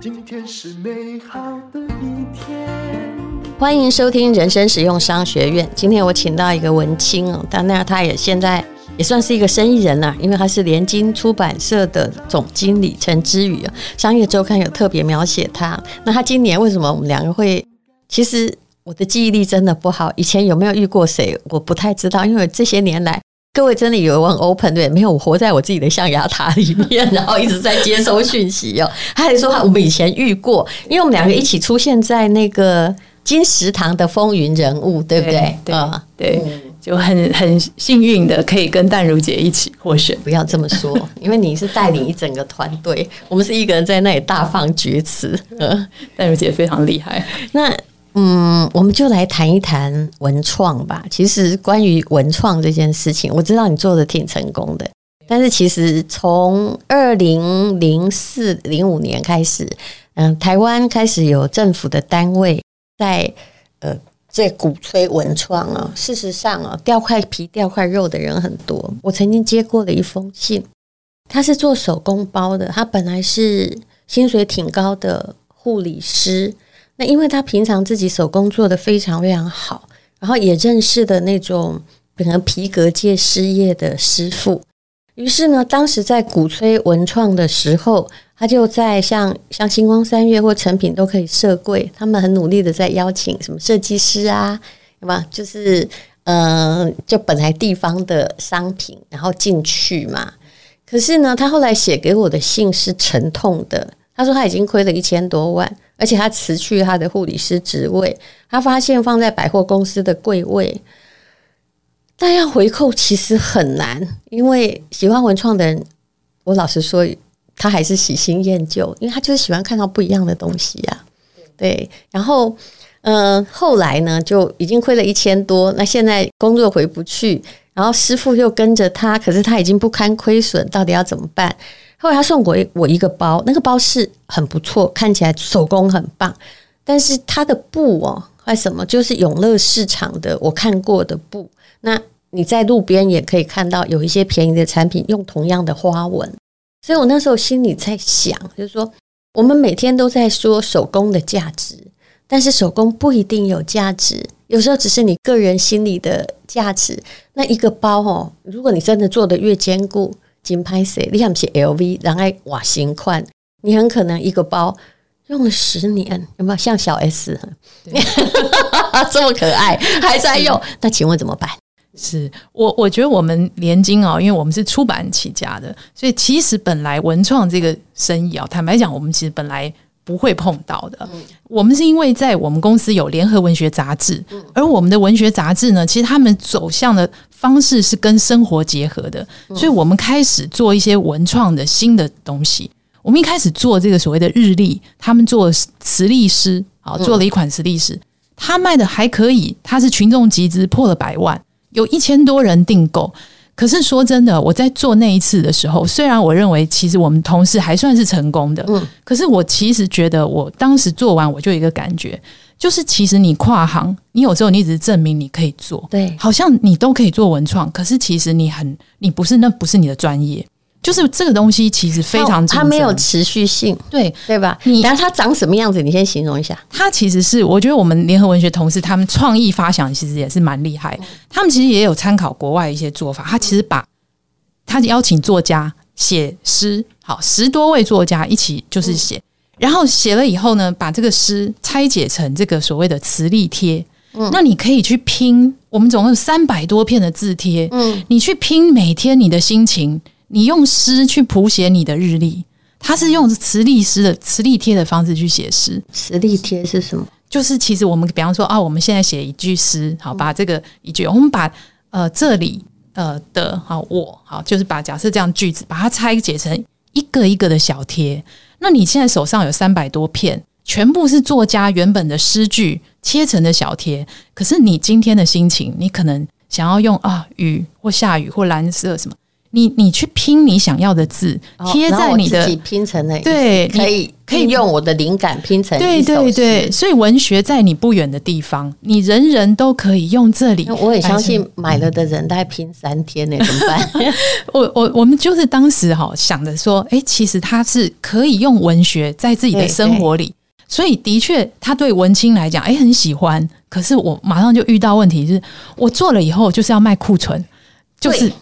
今天是美好的一天。欢迎收听人生实用商学院。今天我请到一个文青哦，但那他也现在也算是一个生意人啦，因为他是联经出版社的总经理陈之宇。商业周刊有特别描写他。那他今年为什么我们两个会？其实我的记忆力真的不好，以前有没有遇过谁？我不太知道，因为这些年来。各位真的以为我很 open 对？没有，我活在我自己的象牙塔里面，然后一直在接收讯息哦。他还说我们以前遇过，因为我们两个一起出现在那个金石堂的风云人物，对不对？对对，就很很幸运的可以跟淡如姐一起获选。不要这么说，因为你是带领一整个团队，我们是一个人在那里大放厥词。嗯，淡如姐非常厉害。那。嗯，我们就来谈一谈文创吧。其实关于文创这件事情，我知道你做的挺成功的。但是其实从二零零四零五年开始，嗯，台湾开始有政府的单位在呃在鼓吹文创啊。事实上啊，掉块皮掉块肉的人很多。我曾经接过了一封信，他是做手工包的，他本来是薪水挺高的护理师。因为他平常自己手工做得非常非常好，然后也认识的那种可能皮革界失业的师傅，于是呢，当时在鼓吹文创的时候，他就在像像星光三月或成品都可以设柜，他们很努力的在邀请什么设计师啊，对吧？就是嗯、呃，就本来地方的商品，然后进去嘛。可是呢，他后来写给我的信是沉痛的，他说他已经亏了一千多万。而且他辞去他的护理师职位，他发现放在百货公司的柜位，但要回扣其实很难，因为喜欢文创的人，我老实说，他还是喜新厌旧，因为他就是喜欢看到不一样的东西呀、啊。对，然后，嗯、后来呢，就已经亏了一千多，那现在工作回不去，然后师傅又跟着他，可是他已经不堪亏损，到底要怎么办？后来他送过我一个包，那个包是很不错，看起来手工很棒，但是它的布哦，还什么就是永乐市场的我看过的布。那你在路边也可以看到有一些便宜的产品用同样的花纹，所以我那时候心里在想，就是说我们每天都在说手工的价值，但是手工不一定有价值，有时候只是你个人心里的价值。那一个包哦，如果你真的做得越坚固。金拍摄，你看是 LV，然后哇，新款，你很可能一个包用了十年，有没有像小 S 对 这么可爱还在用？那请问怎么办？是我我觉得我们联经哦，因为我们是出版起家的，所以其实本来文创这个生意啊，坦白讲，我们其实本来。不会碰到的。我们是因为在我们公司有联合文学杂志，而我们的文学杂志呢，其实他们走向的方式是跟生活结合的，所以我们开始做一些文创的新的东西。我们一开始做这个所谓的日历，他们做磁力师，好，做了一款磁力师，他卖的还可以，他是群众集资破了百万，有一千多人订购。可是说真的，我在做那一次的时候，虽然我认为其实我们同事还算是成功的，嗯，可是我其实觉得我当时做完，我就有一个感觉，就是其实你跨行，你有时候你只是证明你可以做，对，好像你都可以做文创，可是其实你很，你不是，那不是你的专业。就是这个东西其实非常，它没有持续性，对对吧？你然后它长什么样子？你先形容一下。它其实是，我觉得我们联合文学同事他们创意发想其实也是蛮厉害。他们其实也有参考国外一些做法。他其实把他邀请作家写诗，好，十多位作家一起就是写，然后写了以后呢，把这个诗拆解成这个所谓的磁力贴。嗯，那你可以去拼，我们总共有三百多片的字贴。嗯，你去拼每天你的心情。你用诗去谱写你的日历，他是用磁力诗的磁力贴的方式去写诗。磁力贴是什么？就是其实我们比方说啊，我们现在写一句诗，好，把这个一句，我们把呃这里呃的好我好，就是把假设这样句子，把它拆解成一个一个的小贴。那你现在手上有三百多片，全部是作家原本的诗句切成的小贴。可是你今天的心情，你可能想要用啊雨或下雨或蓝色什么。你你去拼你想要的字，贴在你的自己拼成的，对，可以可以用我的灵感拼成对对对，所以文学在你不远的地方，你人人都可以用这里。我也相信买了的人大概拼三天呢，怎么办？我我我们就是当时哈想着说，哎，其实他是可以用文学在自己的生活里，所以的确他对文青来讲，哎，很喜欢。可是我马上就遇到问题，就是我做了以后就是要卖库存，就是。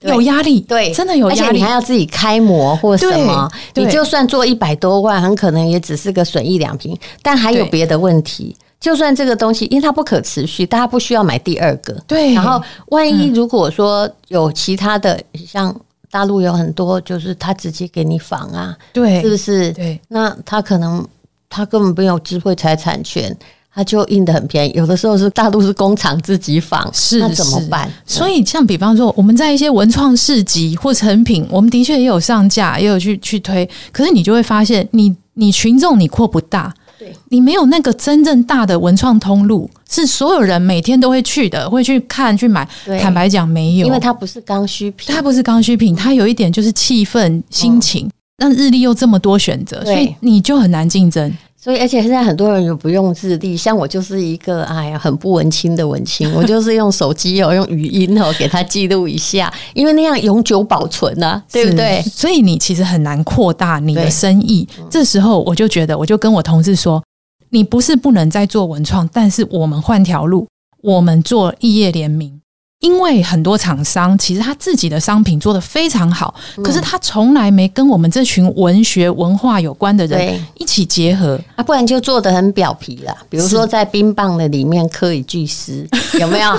有压力，对，真的有压力，而且你还要自己开模或什么，你就算做一百多万，很可能也只是个损一两瓶。但还有别的问题，就算这个东西，因为它不可持续，大家不需要买第二个。对，然后万一如果说有其他的，像大陆有很多，就是他直接给你仿啊，对，是不是？对，那他可能他根本没有智慧财产权。它就印的很便宜，有的时候是大陆是工厂自己仿，是那怎么办？所以像比方说，我们在一些文创市集或成品，我们的确也有上架，也有去去推。可是你就会发现你，你你群众你扩不大，对，你没有那个真正大的文创通路，是所有人每天都会去的，会去看去买。坦白讲，没有，因为它不是刚需品，它不是刚需品，它有一点就是气氛、心情。但日历又这么多选择，所以你就很难竞争。所以，而且现在很多人也不用日历，像我就是一个哎呀，很不文青的文青，我就是用手机哦，用语音哦，给他记录一下，因为那样永久保存啊，对不对？所以你其实很难扩大你的生意。这时候我就觉得，我就跟我同事说，你不是不能再做文创，但是我们换条路，我们做异业联名。因为很多厂商其实他自己的商品做得非常好，嗯、可是他从来没跟我们这群文学文化有关的人一起结合啊，不然就做得很表皮了。比如说在冰棒的里面刻一句诗，有没有？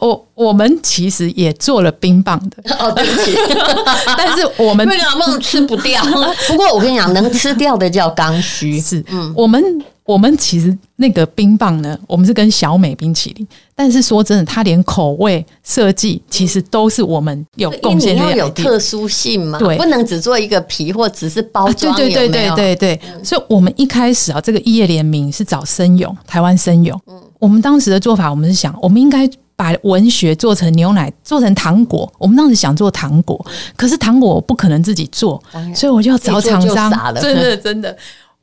我我们其实也做了冰棒的 哦，对不起，但是我们为什么吃不掉？不过我跟你讲，能吃掉的叫刚需。是，嗯，我们。我们其实那个冰棒呢，我们是跟小美冰淇淋，但是说真的，它连口味设计其实都是我们有贡献的。要有特殊性嘛，对，不能只做一个皮或只是包装。对对对对对对。所以我们一开始啊，这个异业联名是找森永，台湾森永。嗯，我们当时的做法，我们是想，我们应该把文学做成牛奶，做成糖果。我们当时想做糖果，可是糖果我不可能自己做，所以我就要找厂商。真的真的。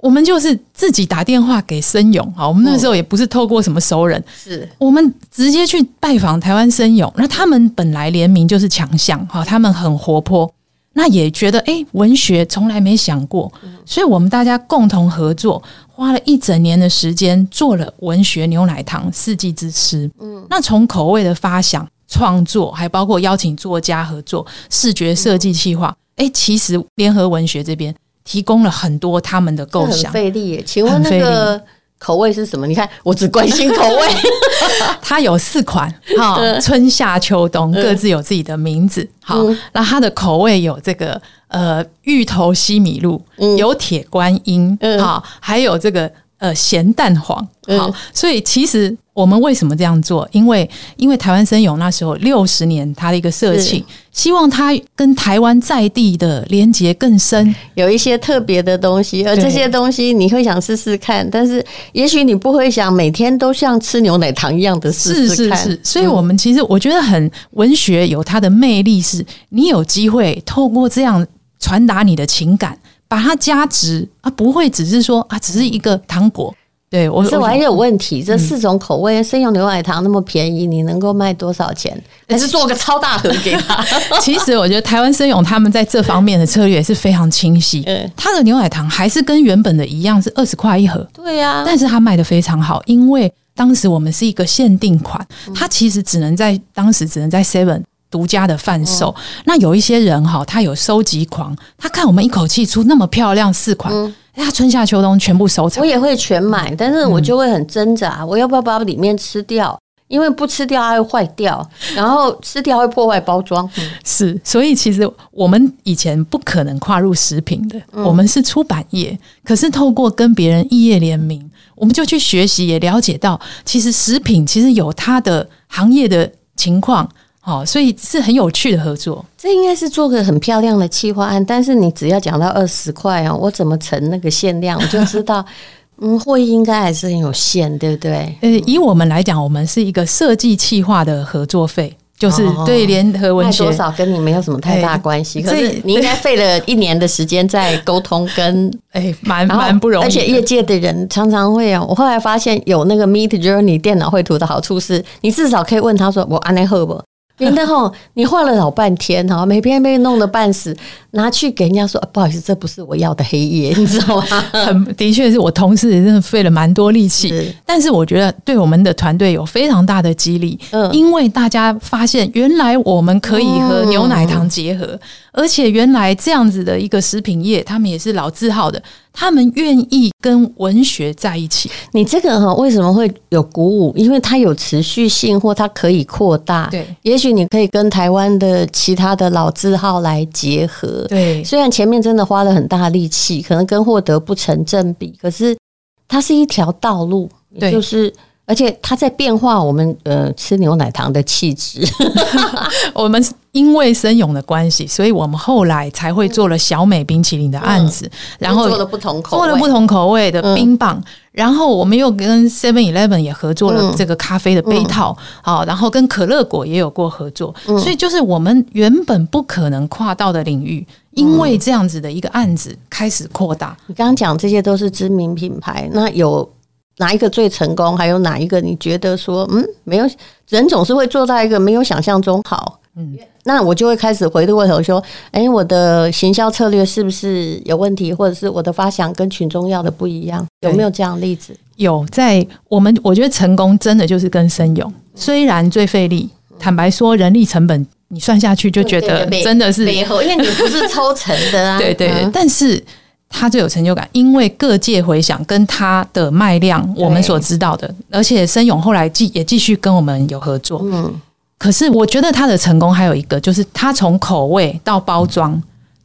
我们就是自己打电话给森永，好，我们那时候也不是透过什么熟人，是我们直接去拜访台湾森永。那他们本来联名就是强项，哈，他们很活泼，那也觉得哎，文学从来没想过，所以我们大家共同合作，花了一整年的时间做了文学牛奶糖四季之诗。嗯，那从口味的发想、创作，还包括邀请作家合作、视觉设计计划，哎，其实联合文学这边。提供了很多他们的构想，很费力耶。请问那个口味是什么？你看，我只关心口味。它有四款，哈，春夏秋冬各自有自己的名字。好，那它的口味有这个呃芋头西米露，有铁观音，好，还有这个呃咸蛋黄。好，所以其实。我们为什么这样做？因为因为台湾生永那时候六十年，它的一个社情，希望它跟台湾在地的连接更深，有一些特别的东西，而这些东西你会想试试看，但是也许你不会想每天都像吃牛奶糖一样的试试看。是是是，所以我们其实我觉得很文学有它的魅力，是你有机会透过这样传达你的情感，把它加值啊，不会只是说啊，只是一个糖果。对，我这我还有问题，这四种口味，森永牛奶糖那么便宜，你能够卖多少钱？还是做个超大盒给他？其实我觉得台湾生永他们在这方面的策略是非常清晰。他的牛奶糖还是跟原本的一样，是二十块一盒。对呀，但是他卖的非常好，因为当时我们是一个限定款，它其实只能在当时只能在 Seven 独家的贩售。那有一些人哈，他有收集狂，他看我们一口气出那么漂亮四款。他春夏秋冬全部收藏，我也会全买，但是我就会很挣扎，嗯、我要不要把里面吃掉？因为不吃掉它会坏掉，然后吃掉会破坏包装。嗯、是，所以其实我们以前不可能跨入食品的，嗯、我们是出版业，可是透过跟别人异业联名，我们就去学习，也了解到，其实食品其实有它的行业的情况。好，所以是很有趣的合作。这应该是做个很漂亮的企划案，但是你只要讲到二十块哦，我怎么成那个限量，我就知道，嗯，会应该还是很有限，对不对？呃，以我们来讲，我们是一个设计企划的合作费，就是对联合文学多少跟你没有什么太大关系。可是你应该费了一年的时间在沟通跟 哎，蛮蛮不容易。而且业界的人常常会啊，我后来发现有那个 Meet Journey 电脑绘图的好处是，你至少可以问他说：“我安内赫不？”免得吼，你画了老半天哈，每篇被弄得半死，拿去给人家说不好意思，这不是我要的黑夜，你知道吗？很的确是我同事真的费了蛮多力气，但是我觉得对我们的团队有非常大的激励，嗯，因为大家发现原来我们可以和牛奶糖结合，而且原来这样子的一个食品业，他们也是老字号的。他们愿意跟文学在一起，你这个哈为什么会有鼓舞？因为它有持续性，或它可以扩大。对，也许你可以跟台湾的其他的老字号来结合。对，虽然前面真的花了很大力气，可能跟获得不成正比，可是它是一条道路，对，就是。而且它在变化，我们呃吃牛奶糖的气质。我们因为生勇的关系，所以我们后来才会做了小美冰淇淋的案子，嗯、然后做了不同口做了不同口味的冰棒，嗯、然后我们又跟 Seven Eleven 也合作了这个咖啡的杯套，好、嗯，然后跟可乐果也有过合作，嗯、所以就是我们原本不可能跨到的领域，因为这样子的一个案子开始扩大。你刚刚讲这些都是知名品牌，那有。哪一个最成功？还有哪一个你觉得说，嗯，没有人总是会做到一个没有想象中好，嗯，那我就会开始回过头说，哎，我的行销策略是不是有问题，或者是我的发想跟群众要的不一样？有没有这样的例子？有，在我们我觉得成功真的就是跟生勇，虽然最费力，坦白说人力成本你算下去就觉得真的是，因为你不是抽成的啊，对 对，对，但是。他最有成就感，因为各界回响跟他的卖量，我们所知道的，而且申勇后来继也继续跟我们有合作。嗯，可是我觉得他的成功还有一个，就是他从口味到包装，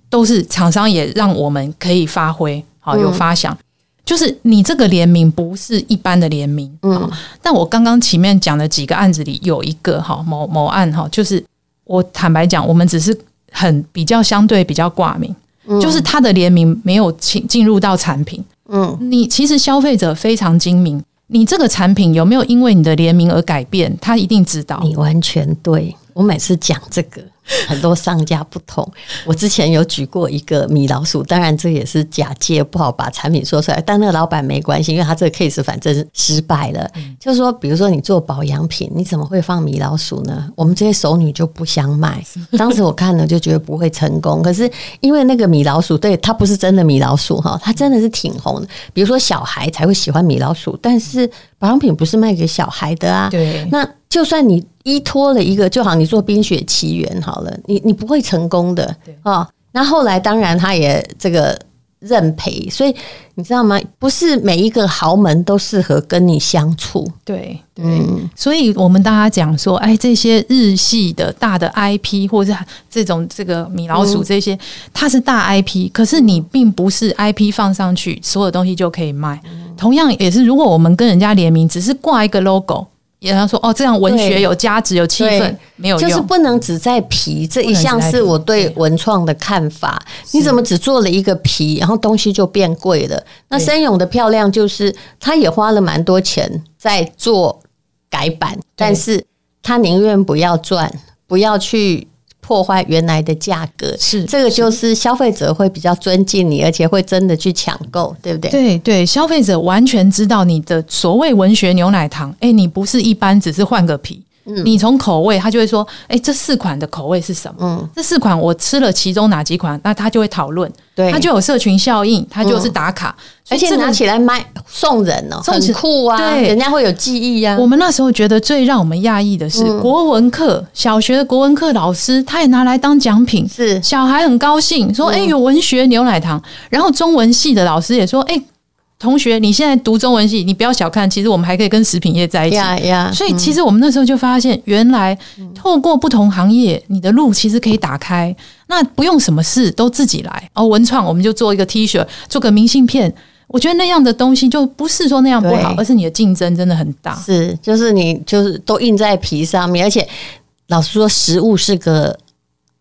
都是厂商也让我们可以发挥，好有发想。就是你这个联名不是一般的联名，嗯，但我刚刚前面讲的几个案子里有一个哈某某案哈，就是我坦白讲，我们只是很比较相对比较挂名。就是它的联名没有进进入到产品，嗯，你其实消费者非常精明，你这个产品有没有因为你的联名而改变，他一定知道。你完全对，我每次讲这个。很多商家不同，我之前有举过一个米老鼠，当然这也是假借，不好把产品说出来。但那个老板没关系，因为他这个 case 反正失败了。就是说，比如说你做保养品，你怎么会放米老鼠呢？我们这些熟女就不想买。当时我看了就觉得不会成功，可是因为那个米老鼠，对，它不是真的米老鼠哈，它真的是挺红的。比如说小孩才会喜欢米老鼠，但是保养品不是卖给小孩的啊。对，那就算你。依托了一个，就好，你做《冰雪奇缘》好了，你你不会成功的哦。那后来当然他也这个认赔，所以你知道吗？不是每一个豪门都适合跟你相处。对，对，嗯，所以我们大家讲说，哎，这些日系的大的 IP，或者是这种这个米老鼠这些，嗯、它是大 IP，可是你并不是 IP 放上去，所有东西就可以卖。嗯、同样也是，如果我们跟人家联名，只是挂一个 logo。也他说哦，这样文学有价值、有气氛，没有用，就是不能只在皮这一项，是我对文创的看法。你怎么只做了一个皮，然后东西就变贵了？那森永的漂亮就是，他也花了蛮多钱在做改版，但是他宁愿不要赚，不要去。破坏原来的价格，是这个就是消费者会比较尊敬你，而且会真的去抢购，对不对？对对，消费者完全知道你的所谓文学牛奶糖，哎，你不是一般只是换个皮。你从口味，他就会说：“哎、欸，这四款的口味是什么？嗯，这四款我吃了其中哪几款？那他就会讨论，对，他就有社群效应，他就是打卡，嗯、而且拿起来卖送人哦，很酷啊，对，人家会有记忆呀、啊。我们那时候觉得最让我们讶异的是，国文课小学的国文课老师，他也拿来当奖品，是小孩很高兴，说：哎、欸，有文学牛奶糖。然后中文系的老师也说：哎、欸。”同学，你现在读中文系，你不要小看，其实我们还可以跟食品业在一起。Yeah, yeah, 所以，其实我们那时候就发现，原来透过不同行业，你的路其实可以打开。那不用什么事都自己来哦。文创，我们就做一个 T 恤，做个明信片。我觉得那样的东西就不是说那样不好，而是你的竞争真的很大。是，就是你就是都印在皮上面，而且老实说，食物是个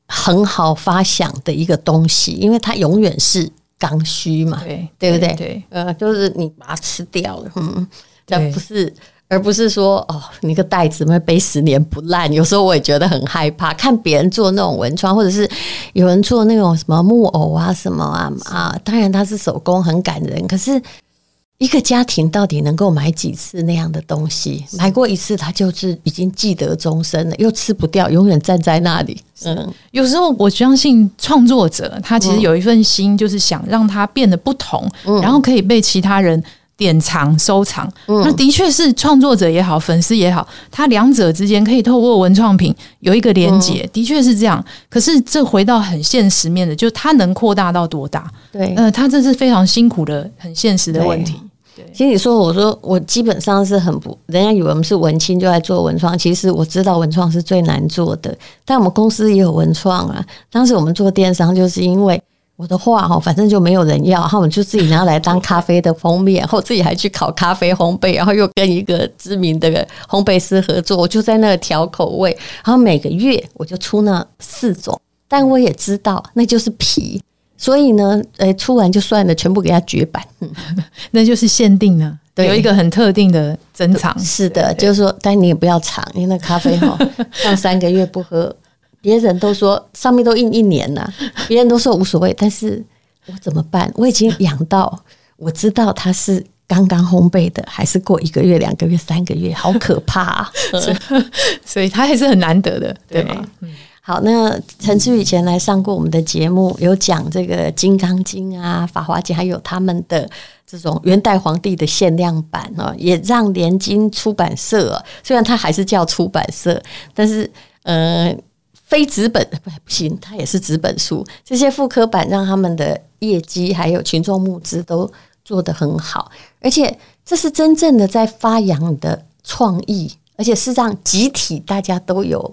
很好发想的一个东西，因为它永远是。刚需嘛，对，对不对？对，呃，就是你把它吃掉了，嗯，但不是而不是说哦，你个袋子会背十年不烂。有时候我也觉得很害怕，看别人做那种文创，或者是有人做那种什么木偶啊什么啊啊，当然它是手工很感人，可是。一个家庭到底能够买几次那样的东西？买过一次，他就是已经记得终身了，又吃不掉，永远站在那里。嗯，有时候我相信创作者他其实有一份心，就是想让它变得不同，嗯、然后可以被其他人典藏收藏。嗯、那的确是创作者也好，粉丝也好，他两者之间可以透过文创品有一个连接，嗯、的确是这样。可是这回到很现实面的，就它能扩大到多大？对，呃，他这是非常辛苦的、很现实的问题。其实你说，我说我基本上是很不，人家以为我们是文青就在做文创。其实我知道文创是最难做的，但我们公司也有文创啊。当时我们做电商，就是因为我的画哈，反正就没有人要，然后我们就自己拿来当咖啡的封面，然后自己还去考咖啡烘焙，然后又跟一个知名的烘焙师合作，我就在那调口味，然后每个月我就出那四种，但我也知道那就是皮。所以呢，诶，出完就算了，全部给它绝版，嗯，那就是限定了，有一个很特定的珍藏。是的，就是说，但你也不要藏，因为那咖啡哈，放三个月不喝，别人都说上面都印一年了，别人都说无所谓，但是我怎么办？我已经养到，我知道它是刚刚烘焙的，还是过一个月、两个月、三个月，好可怕啊！所以它还是很难得的，对吗？对好，那陈志以前来上过我们的节目，有讲这个《金刚经》啊，《法华经》，还有他们的这种元代皇帝的限量版啊，也让联经出版社，虽然它还是叫出版社，但是呃，非纸本不行，它也是纸本书。这些复刻版让他们的业绩还有群众募资都做得很好，而且这是真正的在发扬的创意，而且是让集体大家都有。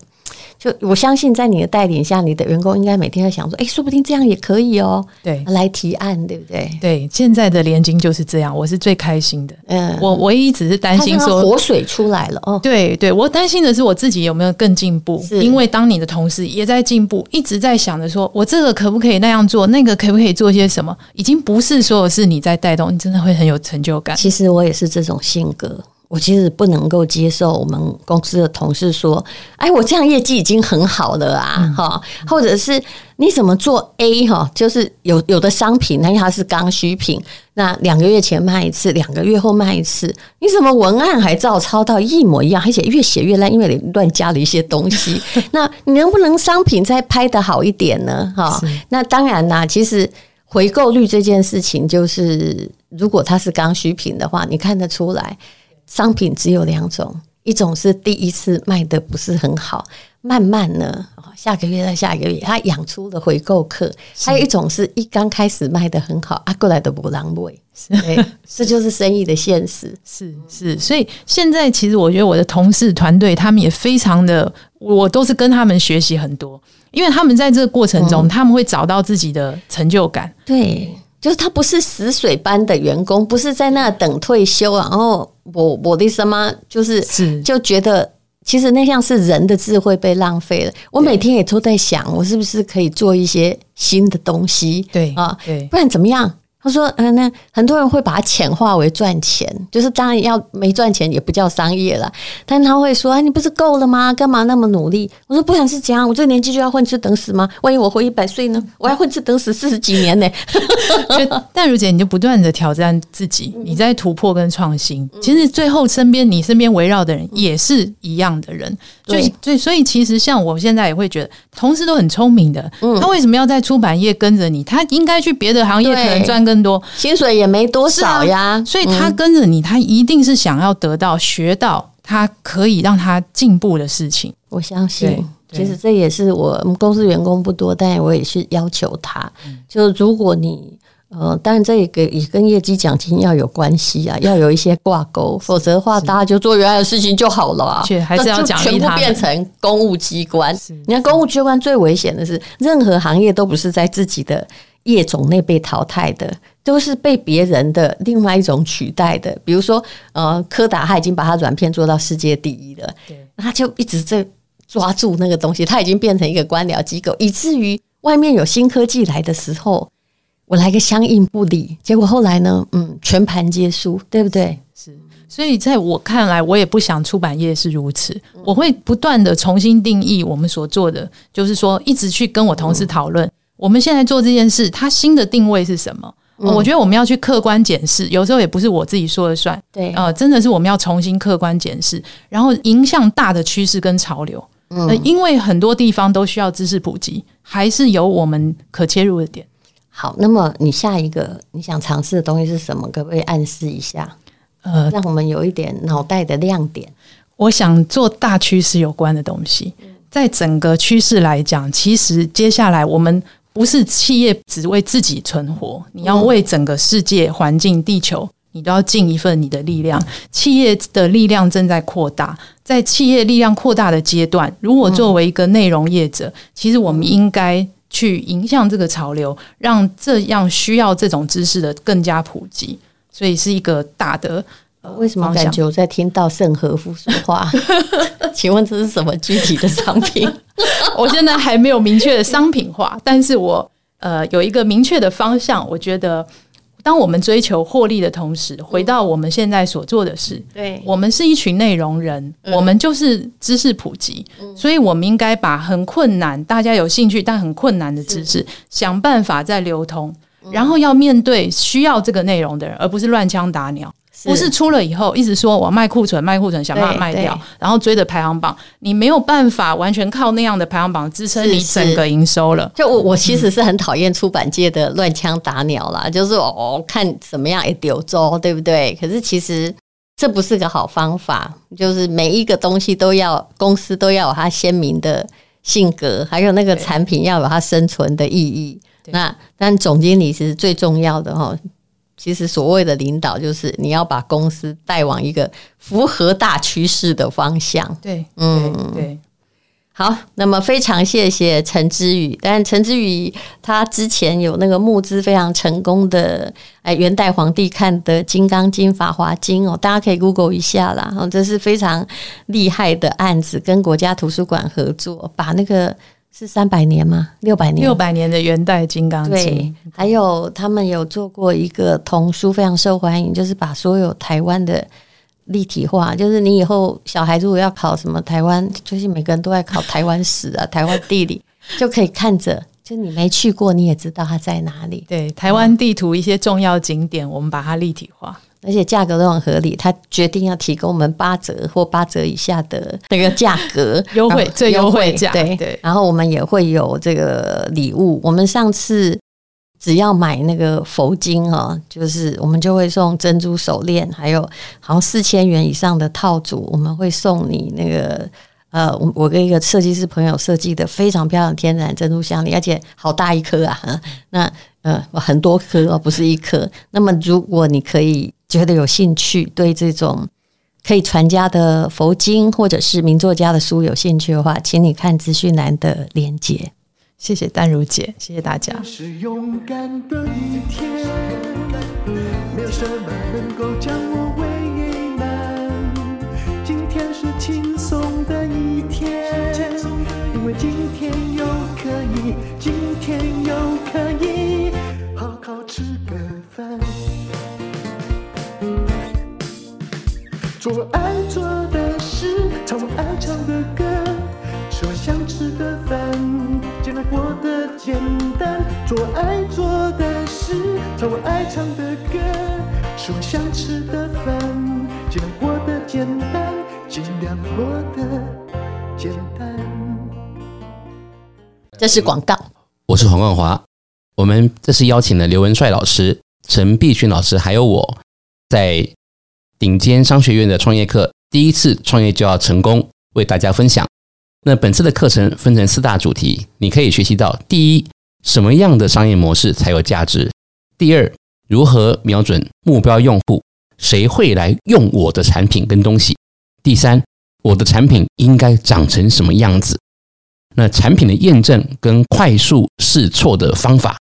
就我相信，在你的带领下，你的员工应该每天在想说：“哎，说不定这样也可以哦。”对，来提案，对不对？对，现在的联经就是这样，我是最开心的。嗯，我唯一只是担心说活水出来了哦。对对，我担心的是我自己有没有更进步，因为当你的同事也在进步，一直在想着说我这个可不可以那样做，那个可不可以做些什么，已经不是所有是你在带动，你真的会很有成就感。其实我也是这种性格。我其实不能够接受我们公司的同事说：“哎，我这样业绩已经很好了啊，哈、嗯，或者是你怎么做 A 哈，就是有有的商品，那它是刚需品，那两个月前卖一次，两个月后卖一次，你怎么文案还照抄到一模一样，而且越写越烂，因为你乱加了一些东西。那你能不能商品再拍得好一点呢？哈，那当然啦，其实回购率这件事情，就是如果它是刚需品的话，你看得出来。”商品只有两种，一种是第一次卖的不是很好，慢慢呢，下个月再下一个月，他养出了回购客；还有一种是一刚开始卖的很好，啊，过来的不狼狈，对，这就是生意的现实。是是，所以现在其实我觉得我的同事团队他们也非常的，我都是跟他们学习很多，因为他们在这个过程中，他们会找到自己的成就感。对。就是他不是死水般的员工，不是在那等退休，然后我我的什么就是就觉得，其实那像是人的智慧被浪费了。我每天也都在想，我是不是可以做一些新的东西？对啊，对，不然怎么样？他说：“嗯，那很多人会把它浅化为赚钱，就是当然要没赚钱也不叫商业了。但他会说：‘啊，你不是够了吗？干嘛那么努力？’我说：‘不然是这样，我这个年纪就要混吃等死吗？万一我活一百岁呢？我要混吃等死四十几年呢？’ 但如姐，你就不断的挑战自己，你在突破跟创新。其实最后身边你身边围绕的人也是一样的人。所以，所以，所以其实像我现在也会觉得，同事都很聪明的。他为什么要在出版业跟着你？他应该去别的行业，可能赚更多，薪水也没多少呀。啊、所以他跟着你，他一定是想要得到、学到他可以让他进步的事情。我相信，其实这也是我们公司员工不多，但我也是要求他，就是如果你。呃，当然这个也跟业绩奖金要有关系啊，要有一些挂钩，否则的话，大家就做原来的事情就好了啊。还是要奖励他，全部变成公务机关。你看，公务机关最危险的是，任何行业都不是在自己的业种内被淘汰的，都是被别人的另外一种取代的。比如说，呃，柯达他已经把他软片做到世界第一了，对，他就一直在抓住那个东西，他已经变成一个官僚机构，以至于外面有新科技来的时候。我来个相应不理，结果后来呢？嗯，全盘皆输，对不对？是，所以在我看来，我也不想出版业是如此。我会不断的重新定义我们所做的，就是说一直去跟我同事讨论，我们现在做这件事，它新的定位是什么？我觉得我们要去客观检视，有时候也不是我自己说了算。对，呃，真的是我们要重新客观检视，然后迎向大的趋势跟潮流。嗯，因为很多地方都需要知识普及，还是有我们可切入的点。好，那么你下一个你想尝试的东西是什么？可不可以暗示一下？呃，让我们有一点脑袋的亮点。我想做大趋势有关的东西，在整个趋势来讲，其实接下来我们不是企业只为自己存活，你要为整个世界环境、地球，你都要尽一份你的力量。企业的力量正在扩大，在企业力量扩大的阶段，如果作为一个内容业者，其实我们应该。去迎向这个潮流，让这样需要这种知识的更加普及，所以是一个大的。呃、为什么感觉我在听到盛和夫说话？请问这是什么具体的商品？我现在还没有明确的商品化，但是我呃有一个明确的方向，我觉得。当我们追求获利的同时，回到我们现在所做的事，对，我们是一群内容人，我们就是知识普及，所以我们应该把很困难、大家有兴趣但很困难的知识，想办法再流通，然后要面对需要这个内容的人，而不是乱枪打鸟。不是出了以后一直说我卖库存卖库存，想办法卖掉，然后追着排行榜，你没有办法完全靠那样的排行榜支撑你整个营收了。就我我其实是很讨厌出版界的乱枪打鸟啦，就是哦看怎么样也丢走，对不对？可是其实这不是个好方法，就是每一个东西都要公司都要有它鲜明的性格，还有那个产品要有它生存的意义。那但总经理是最重要的哈。其实所谓的领导，就是你要把公司带往一个符合大趋势的方向。对，嗯，对。好，那么非常谢谢陈之宇。但陈之宇他之前有那个募资非常成功的，哎，元代皇帝看的《金刚经》《法华经》哦，大家可以 Google 一下啦。哦，这是非常厉害的案子，跟国家图书馆合作，把那个。是三百年吗？六百年？六百年的元代金刚经。对，还有他们有做过一个童书，非常受欢迎，就是把所有台湾的立体化。就是你以后小孩如果要考什么台湾，就是每个人都在考台湾史啊、台湾地理，就可以看着，就你没去过，你也知道它在哪里。对，台湾地图一些重要景点，我们把它立体化。而且价格都很合理，他决定要提供我们八折或八折以下的那个价格 优惠，最优惠价。对对，然后我们也会有这个礼物。我们上次只要买那个佛经哦，就是我们就会送珍珠手链，还有好像四千元以上的套组，我们会送你那个呃，我我跟一个设计师朋友设计的非常漂亮天然珍珠项链，而且好大一颗啊！那呃，很多颗哦，不是一颗。那么如果你可以。觉得有兴趣，对这种可以传家的佛经或者是名作家的书有兴趣的话，请你看资讯栏的连接。谢谢丹如姐，谢谢大家。是勇敢的一天，没有什么能够将做我爱做的事，唱我爱唱的歌，吃我想吃的饭，尽量过得简单。做我爱做的事，唱我爱唱的歌，吃我想吃的饭，尽量过得简单，尽量过得简单。这是广告。我是黄冠华，我们这次邀请了刘文帅老师、陈碧君老师，还有我在。顶尖商学院的创业课，第一次创业就要成功，为大家分享。那本次的课程分成四大主题，你可以学习到：第一，什么样的商业模式才有价值；第二，如何瞄准目标用户，谁会来用我的产品跟东西；第三，我的产品应该长成什么样子；那产品的验证跟快速试错的方法；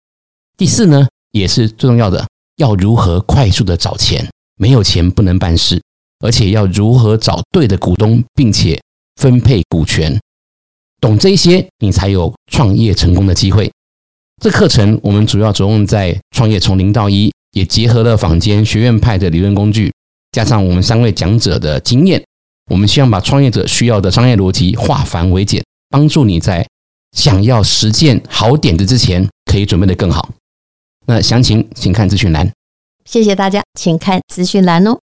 第四呢，也是最重要的，要如何快速的找钱。没有钱不能办事而且要如何找对的股东并且分配股权。懂这些你才有创业成功的机会。这课程我们主要着重在创业从零到一也结合了坊间学院派的理论工具加上我们三位讲者的经验我们希望把创业者需要的商业逻辑化繁为简帮助你在想要实践好点子之前可以准备得更好。那详情请看咨询栏。谢谢大家请看资讯栏哦。